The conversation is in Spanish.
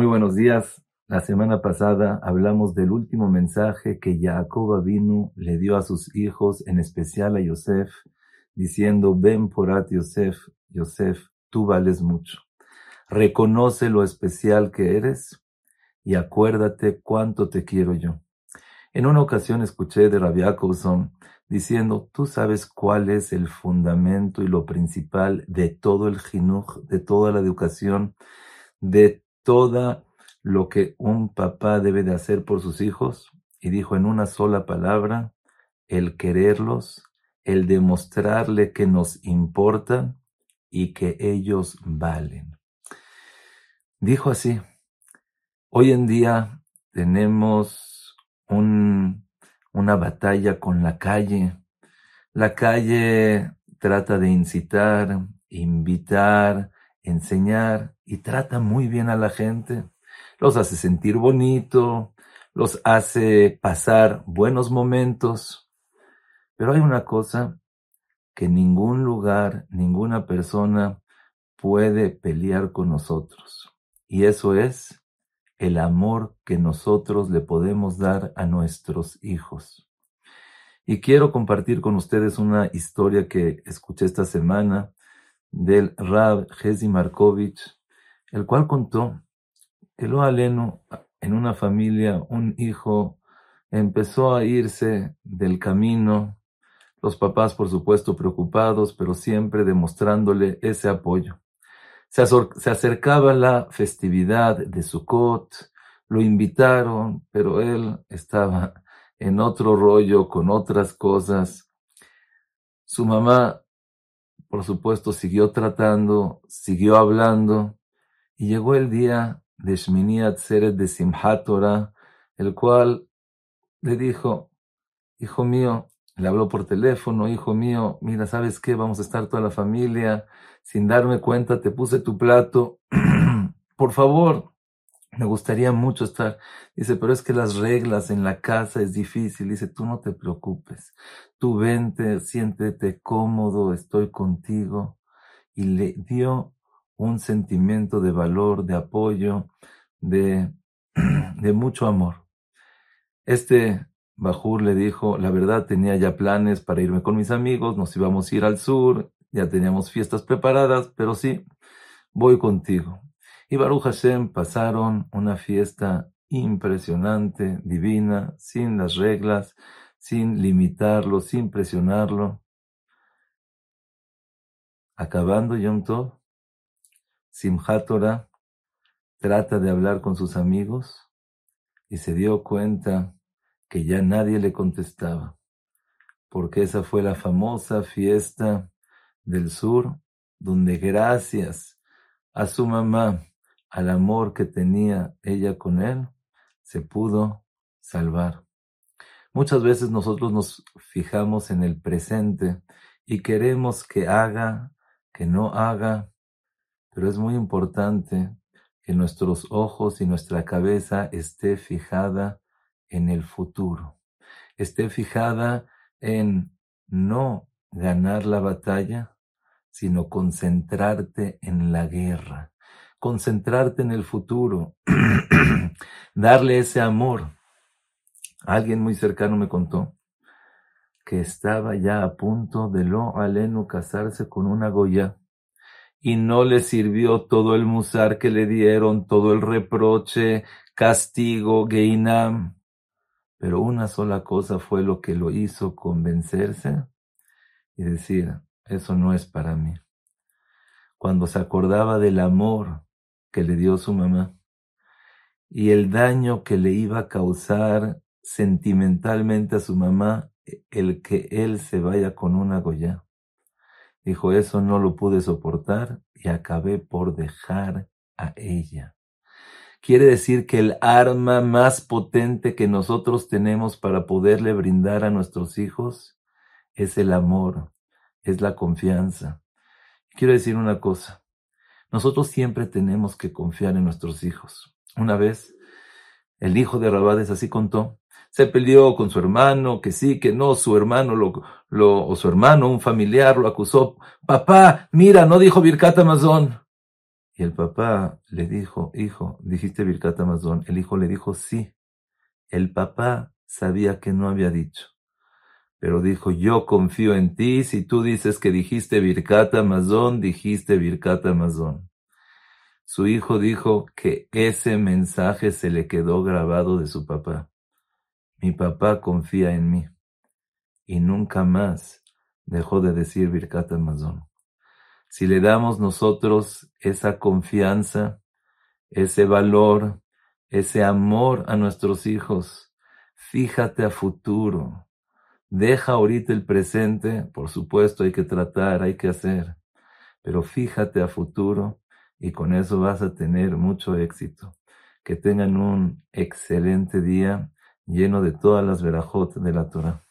Muy buenos días. La semana pasada hablamos del último mensaje que Jacob Avinu le dio a sus hijos, en especial a Yosef, diciendo, ven porat Yosef, Yosef, tú vales mucho. Reconoce lo especial que eres y acuérdate cuánto te quiero yo. En una ocasión escuché de Rabbi Jacobson diciendo, tú sabes cuál es el fundamento y lo principal de todo el jinuj, de toda la educación, de toda lo que un papá debe de hacer por sus hijos y dijo en una sola palabra, el quererlos, el demostrarle que nos importa y que ellos valen. Dijo así, hoy en día tenemos un, una batalla con la calle. La calle trata de incitar, invitar, enseñar y trata muy bien a la gente los hace sentir bonito, los hace pasar buenos momentos. Pero hay una cosa que ningún lugar, ninguna persona puede pelear con nosotros. Y eso es el amor que nosotros le podemos dar a nuestros hijos. Y quiero compartir con ustedes una historia que escuché esta semana del Rab Jezi Markovich, el cual contó que lo aleno en una familia, un hijo empezó a irse del camino, los papás por supuesto preocupados, pero siempre demostrándole ese apoyo. Se, acercaba la festividad de Sukkot, lo invitaron, pero él estaba en otro rollo, con otras cosas. Su mamá, por supuesto, siguió tratando, siguió hablando, y llegó el día de Shmini Atzeret de Simchat Torah, el cual le dijo, hijo mío, le habló por teléfono, hijo mío, mira, ¿sabes qué? Vamos a estar toda la familia, sin darme cuenta te puse tu plato, por favor, me gustaría mucho estar. Dice, pero es que las reglas en la casa es difícil. Dice, tú no te preocupes, tú vente, siéntete cómodo, estoy contigo. Y le dio un sentimiento de valor, de apoyo, de, de mucho amor. Este Bajur le dijo, la verdad tenía ya planes para irme con mis amigos, nos íbamos a ir al sur, ya teníamos fiestas preparadas, pero sí, voy contigo. Y Baruch Hashem pasaron una fiesta impresionante, divina, sin las reglas, sin limitarlo, sin presionarlo. Acabando Yom Tov, trata de hablar con sus amigos y se dio cuenta que ya nadie le contestaba, porque esa fue la famosa fiesta del sur, donde gracias a su mamá, al amor que tenía ella con él, se pudo salvar. Muchas veces nosotros nos fijamos en el presente y queremos que haga, que no haga, pero es muy importante que nuestros ojos y nuestra cabeza esté fijada en el futuro, esté fijada en no ganar la batalla, sino concentrarte en la guerra, concentrarte en el futuro, darle ese amor. Alguien muy cercano me contó que estaba ya a punto de lo aleno casarse con una Goya y no le sirvió todo el musar que le dieron, todo el reproche, castigo, Geinam. Pero una sola cosa fue lo que lo hizo convencerse y decir, eso no es para mí. Cuando se acordaba del amor que le dio su mamá y el daño que le iba a causar sentimentalmente a su mamá el que él se vaya con una Goya Dijo, eso no lo pude soportar y acabé por dejar a ella. Quiere decir que el arma más potente que nosotros tenemos para poderle brindar a nuestros hijos es el amor, es la confianza. Quiero decir una cosa, nosotros siempre tenemos que confiar en nuestros hijos. Una vez, el hijo de Rabades así contó se peleó con su hermano, que sí, que no, su hermano lo, lo, o su hermano, un familiar lo acusó. Papá, mira, no dijo Birkat Amazon. Y el papá le dijo, hijo, dijiste Birkat Amazon. El hijo le dijo, sí. El papá sabía que no había dicho. Pero dijo, yo confío en ti. Si tú dices que dijiste Birkat Amazon, dijiste Birkat Amazon. Su hijo dijo que ese mensaje se le quedó grabado de su papá. Mi papá confía en mí. Y nunca más dejó de decir Birkat Amazon. Si le damos nosotros esa confianza, ese valor, ese amor a nuestros hijos, fíjate a futuro. Deja ahorita el presente, por supuesto hay que tratar, hay que hacer, pero fíjate a futuro y con eso vas a tener mucho éxito. Que tengan un excelente día lleno de todas las verajot de la Torah.